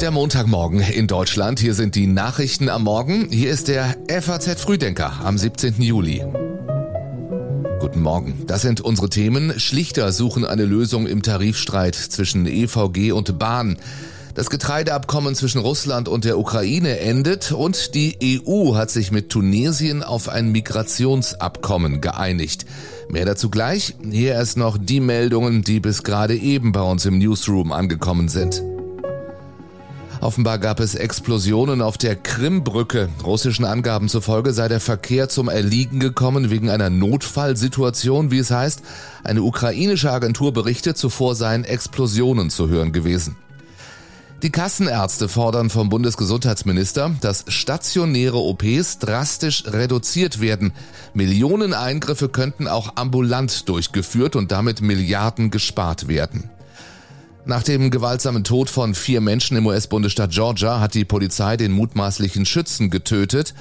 Der Montagmorgen in Deutschland. Hier sind die Nachrichten am Morgen. Hier ist der FAZ Frühdenker am 17. Juli. Guten Morgen. Das sind unsere Themen. Schlichter suchen eine Lösung im Tarifstreit zwischen EVG und Bahn. Das Getreideabkommen zwischen Russland und der Ukraine endet und die EU hat sich mit Tunesien auf ein Migrationsabkommen geeinigt. Mehr dazu gleich. Hier erst noch die Meldungen, die bis gerade eben bei uns im Newsroom angekommen sind. Offenbar gab es Explosionen auf der Krimbrücke. Russischen Angaben zufolge sei der Verkehr zum Erliegen gekommen wegen einer Notfallsituation, wie es heißt. Eine ukrainische Agentur berichtet, zuvor seien Explosionen zu hören gewesen. Die Kassenärzte fordern vom Bundesgesundheitsminister, dass stationäre OPs drastisch reduziert werden. Millionen Eingriffe könnten auch ambulant durchgeführt und damit Milliarden gespart werden. Nach dem gewaltsamen Tod von vier Menschen im US-Bundesstaat Georgia hat die Polizei den mutmaßlichen Schützen getötet.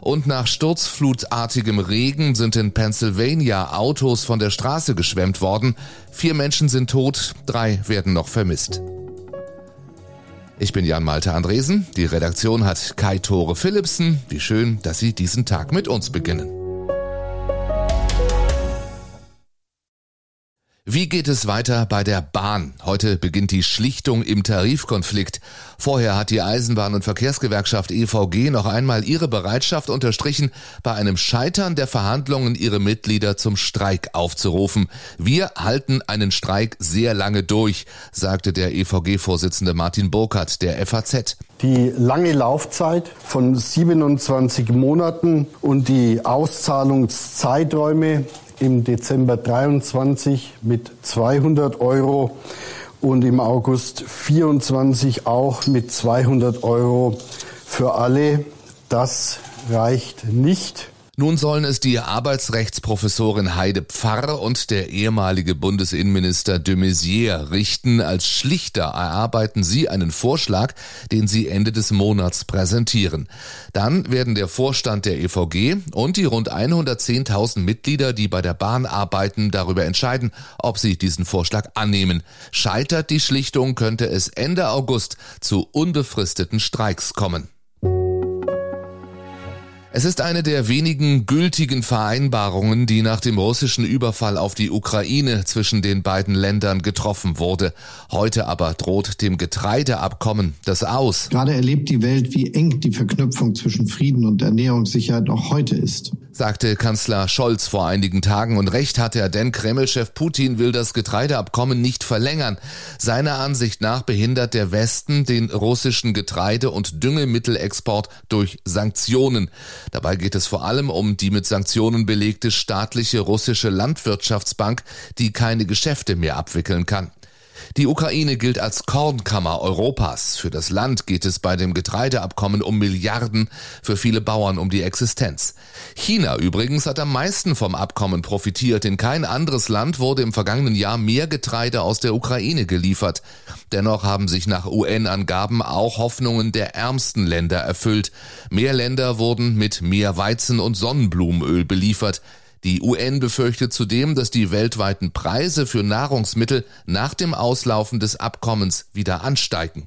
Und nach sturzflutartigem Regen sind in Pennsylvania Autos von der Straße geschwemmt worden. Vier Menschen sind tot, drei werden noch vermisst. Ich bin Jan Malte Andresen. Die Redaktion hat Kai Tore Philipsen. Wie schön, dass Sie diesen Tag mit uns beginnen. Wie geht es weiter bei der Bahn? Heute beginnt die Schlichtung im Tarifkonflikt. Vorher hat die Eisenbahn- und Verkehrsgewerkschaft EVG noch einmal ihre Bereitschaft unterstrichen, bei einem Scheitern der Verhandlungen ihre Mitglieder zum Streik aufzurufen. Wir halten einen Streik sehr lange durch, sagte der EVG-Vorsitzende Martin Burkhardt der FAZ. Die lange Laufzeit von 27 Monaten und die Auszahlungszeiträume im Dezember 23 mit 200 Euro und im August 24 auch mit 200 Euro für alle. Das reicht nicht. Nun sollen es die Arbeitsrechtsprofessorin Heide Pfarr und der ehemalige Bundesinnenminister de Maizière richten. Als Schlichter erarbeiten sie einen Vorschlag, den sie Ende des Monats präsentieren. Dann werden der Vorstand der EVG und die rund 110.000 Mitglieder, die bei der Bahn arbeiten, darüber entscheiden, ob sie diesen Vorschlag annehmen. Scheitert die Schlichtung, könnte es Ende August zu unbefristeten Streiks kommen. Es ist eine der wenigen gültigen Vereinbarungen, die nach dem russischen Überfall auf die Ukraine zwischen den beiden Ländern getroffen wurde. Heute aber droht dem Getreideabkommen das aus. Gerade erlebt die Welt, wie eng die Verknüpfung zwischen Frieden und Ernährungssicherheit auch heute ist sagte Kanzler Scholz vor einigen Tagen und recht hat er, denn Kremlchef Putin will das Getreideabkommen nicht verlängern. Seiner Ansicht nach behindert der Westen den russischen Getreide- und Düngemittelexport durch Sanktionen. Dabei geht es vor allem um die mit Sanktionen belegte staatliche russische Landwirtschaftsbank, die keine Geschäfte mehr abwickeln kann. Die Ukraine gilt als Kornkammer Europas. Für das Land geht es bei dem Getreideabkommen um Milliarden, für viele Bauern um die Existenz. China übrigens hat am meisten vom Abkommen profitiert. In kein anderes Land wurde im vergangenen Jahr mehr Getreide aus der Ukraine geliefert. Dennoch haben sich nach UN-Angaben auch Hoffnungen der ärmsten Länder erfüllt. Mehr Länder wurden mit mehr Weizen und Sonnenblumenöl beliefert. Die UN befürchtet zudem, dass die weltweiten Preise für Nahrungsmittel nach dem Auslaufen des Abkommens wieder ansteigen.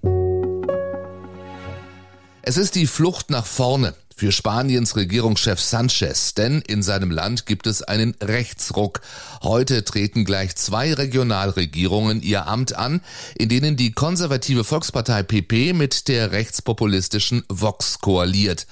Es ist die Flucht nach vorne für Spaniens Regierungschef Sanchez, denn in seinem Land gibt es einen Rechtsruck. Heute treten gleich zwei Regionalregierungen ihr Amt an, in denen die konservative Volkspartei PP mit der rechtspopulistischen Vox koaliert.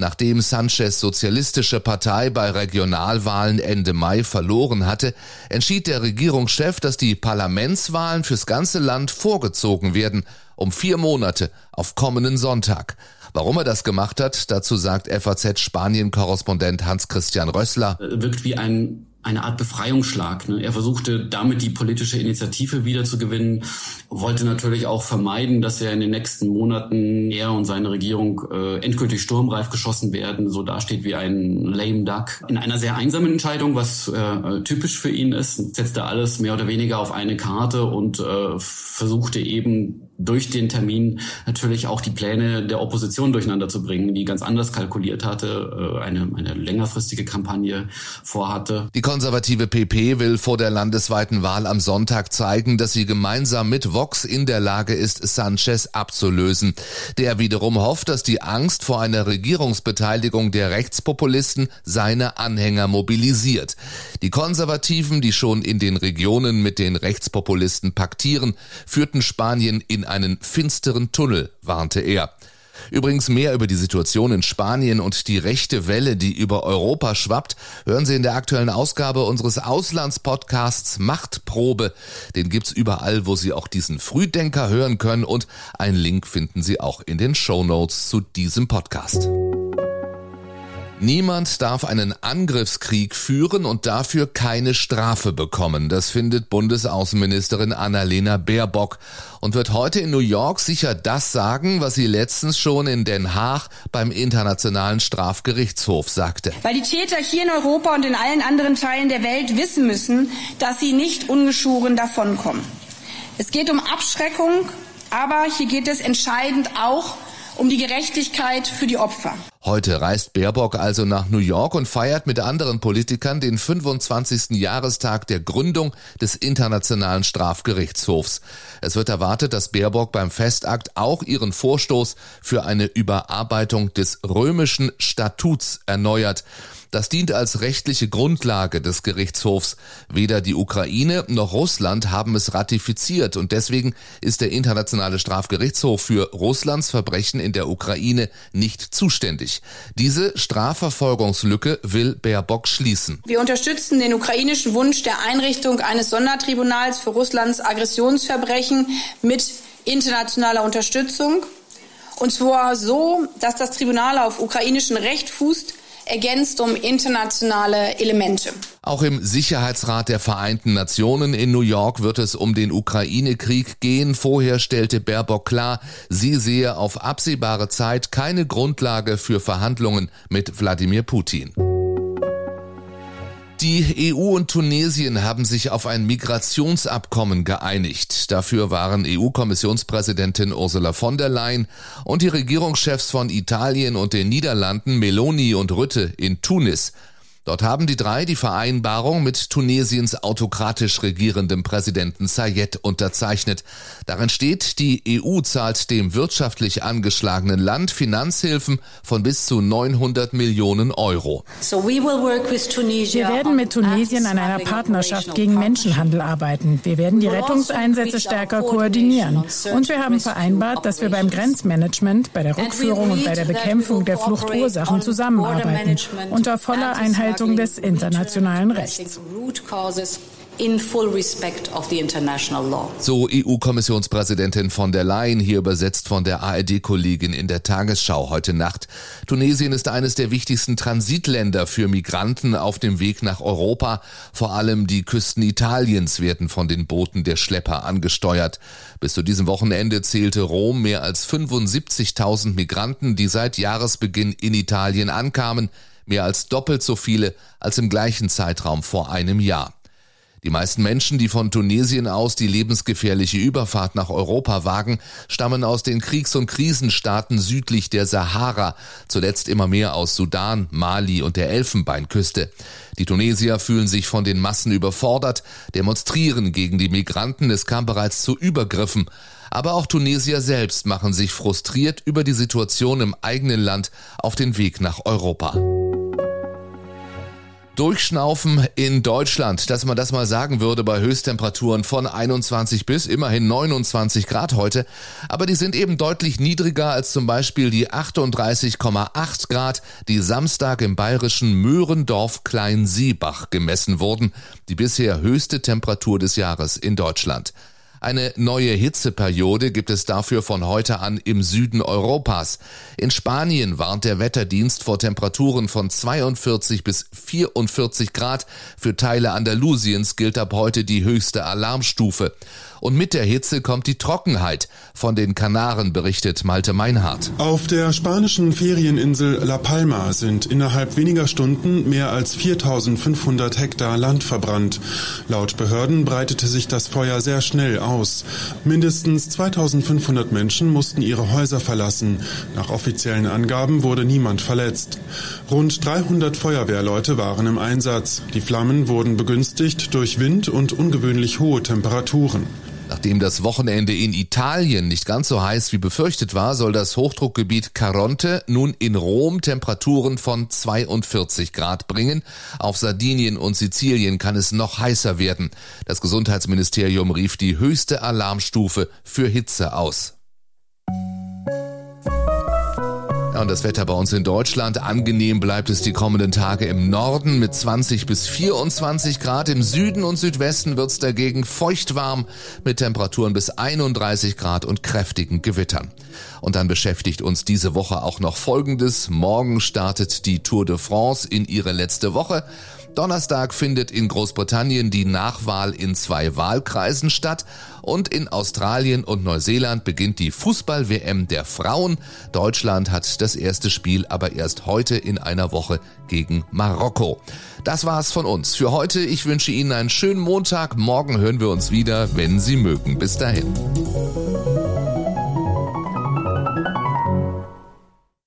Nachdem Sanchez Sozialistische Partei bei Regionalwahlen Ende Mai verloren hatte, entschied der Regierungschef, dass die Parlamentswahlen fürs ganze Land vorgezogen werden, um vier Monate auf kommenden Sonntag. Warum er das gemacht hat, dazu sagt FAZ Spanien-Korrespondent Hans-Christian Rössler. Wirkt wie ein eine Art Befreiungsschlag. Ne? Er versuchte damit die politische Initiative wiederzugewinnen, wollte natürlich auch vermeiden, dass er in den nächsten Monaten er und seine Regierung äh, endgültig sturmreif geschossen werden, so dasteht wie ein lame duck. In einer sehr einsamen Entscheidung, was äh, typisch für ihn ist, setzte alles mehr oder weniger auf eine Karte und äh, versuchte eben durch den Termin natürlich auch die Pläne der Opposition durcheinander zu bringen, die ganz anders kalkuliert hatte, äh, eine, eine längerfristige Kampagne vorhatte. Die konservative PP will vor der landesweiten Wahl am Sonntag zeigen, dass sie gemeinsam mit Vox in der Lage ist, Sanchez abzulösen. Der wiederum hofft, dass die Angst vor einer Regierungsbeteiligung der Rechtspopulisten seine Anhänger mobilisiert. Die Konservativen, die schon in den Regionen mit den Rechtspopulisten paktieren, führten Spanien in einen finsteren Tunnel, warnte er. Übrigens mehr über die Situation in Spanien und die rechte Welle, die über Europa schwappt, hören Sie in der aktuellen Ausgabe unseres Auslandspodcasts Machtprobe. Den gibt's überall, wo Sie auch diesen Frühdenker hören können und einen Link finden Sie auch in den Show Notes zu diesem Podcast. Niemand darf einen Angriffskrieg führen und dafür keine Strafe bekommen. Das findet Bundesaußenministerin Annalena Baerbock und wird heute in New York sicher das sagen, was sie letztens schon in Den Haag beim Internationalen Strafgerichtshof sagte. Weil die Täter hier in Europa und in allen anderen Teilen der Welt wissen müssen, dass sie nicht ungeschoren davonkommen. Es geht um Abschreckung, aber hier geht es entscheidend auch um die Gerechtigkeit für die Opfer. Heute reist Baerbock also nach New York und feiert mit anderen Politikern den 25. Jahrestag der Gründung des Internationalen Strafgerichtshofs. Es wird erwartet, dass Baerbock beim Festakt auch ihren Vorstoß für eine Überarbeitung des römischen Statuts erneuert. Das dient als rechtliche Grundlage des Gerichtshofs. Weder die Ukraine noch Russland haben es ratifiziert und deswegen ist der Internationale Strafgerichtshof für Russlands Verbrechen in der Ukraine nicht zuständig. Diese Strafverfolgungslücke will Baerbock schließen. Wir unterstützen den ukrainischen Wunsch der Einrichtung eines Sondertribunals für Russlands Aggressionsverbrechen mit internationaler Unterstützung. Und zwar so, dass das Tribunal auf ukrainischem Recht fußt, ergänzt um internationale Elemente. Auch im Sicherheitsrat der Vereinten Nationen in New York wird es um den Ukraine-Krieg gehen. Vorher stellte Baerbock klar, sie sehe auf absehbare Zeit keine Grundlage für Verhandlungen mit Wladimir Putin. Die EU und Tunesien haben sich auf ein Migrationsabkommen geeinigt. Dafür waren EU-Kommissionspräsidentin Ursula von der Leyen und die Regierungschefs von Italien und den Niederlanden Meloni und Rütte in Tunis. Dort haben die drei die Vereinbarung mit Tunesiens autokratisch regierendem Präsidenten Sayed unterzeichnet. Darin steht, die EU zahlt dem wirtschaftlich angeschlagenen Land Finanzhilfen von bis zu 900 Millionen Euro. Wir werden mit Tunesien an einer Partnerschaft gegen Menschenhandel arbeiten. Wir werden die also Rettungseinsätze stärker koordinieren. Und wir haben vereinbart, dass wir beim Grenzmanagement, bei der Rückführung und bei der Bekämpfung der Fluchtursachen zusammenarbeiten. Unter voller Einheit Einhaltung des internationalen Rechts. So EU-Kommissionspräsidentin von der Leyen, hier übersetzt von der ARD-Kollegin in der Tagesschau heute Nacht. Tunesien ist eines der wichtigsten Transitländer für Migranten auf dem Weg nach Europa. Vor allem die Küsten Italiens werden von den Booten der Schlepper angesteuert. Bis zu diesem Wochenende zählte Rom mehr als 75.000 Migranten, die seit Jahresbeginn in Italien ankamen mehr als doppelt so viele als im gleichen Zeitraum vor einem Jahr. Die meisten Menschen, die von Tunesien aus die lebensgefährliche Überfahrt nach Europa wagen, stammen aus den Kriegs- und Krisenstaaten südlich der Sahara, zuletzt immer mehr aus Sudan, Mali und der Elfenbeinküste. Die Tunesier fühlen sich von den Massen überfordert, demonstrieren gegen die Migranten, es kam bereits zu Übergriffen. Aber auch Tunesier selbst machen sich frustriert über die Situation im eigenen Land auf den Weg nach Europa. Durchschnaufen in Deutschland, dass man das mal sagen würde bei Höchsttemperaturen von 21 bis immerhin 29 Grad heute. Aber die sind eben deutlich niedriger als zum Beispiel die 38,8 Grad, die Samstag im bayerischen Möhrendorf Kleinseebach gemessen wurden. Die bisher höchste Temperatur des Jahres in Deutschland. Eine neue Hitzeperiode gibt es dafür von heute an im Süden Europas. In Spanien warnt der Wetterdienst vor Temperaturen von 42 bis 44 Grad. Für Teile Andalusiens gilt ab heute die höchste Alarmstufe. Und mit der Hitze kommt die Trockenheit. Von den Kanaren berichtet Malte Meinhardt. Auf der spanischen Ferieninsel La Palma sind innerhalb weniger Stunden mehr als 4500 Hektar Land verbrannt. Laut Behörden breitete sich das Feuer sehr schnell aus. Mindestens 2500 Menschen mussten ihre Häuser verlassen. Nach offiziellen Angaben wurde niemand verletzt. Rund 300 Feuerwehrleute waren im Einsatz. Die Flammen wurden begünstigt durch Wind und ungewöhnlich hohe Temperaturen. Nachdem das Wochenende in Italien nicht ganz so heiß wie befürchtet war, soll das Hochdruckgebiet Caronte nun in Rom Temperaturen von 42 Grad bringen. Auf Sardinien und Sizilien kann es noch heißer werden. Das Gesundheitsministerium rief die höchste Alarmstufe für Hitze aus. Und das Wetter bei uns in Deutschland. Angenehm bleibt es die kommenden Tage im Norden mit 20 bis 24 Grad. Im Süden und Südwesten wird es dagegen feucht mit Temperaturen bis 31 Grad und kräftigen Gewittern. Und dann beschäftigt uns diese Woche auch noch Folgendes. Morgen startet die Tour de France in ihre letzte Woche. Donnerstag findet in Großbritannien die Nachwahl in zwei Wahlkreisen statt und in Australien und Neuseeland beginnt die Fußball-WM der Frauen. Deutschland hat das erste Spiel aber erst heute in einer Woche gegen Marokko. Das war's von uns für heute. Ich wünsche Ihnen einen schönen Montag. Morgen hören wir uns wieder, wenn Sie mögen. Bis dahin.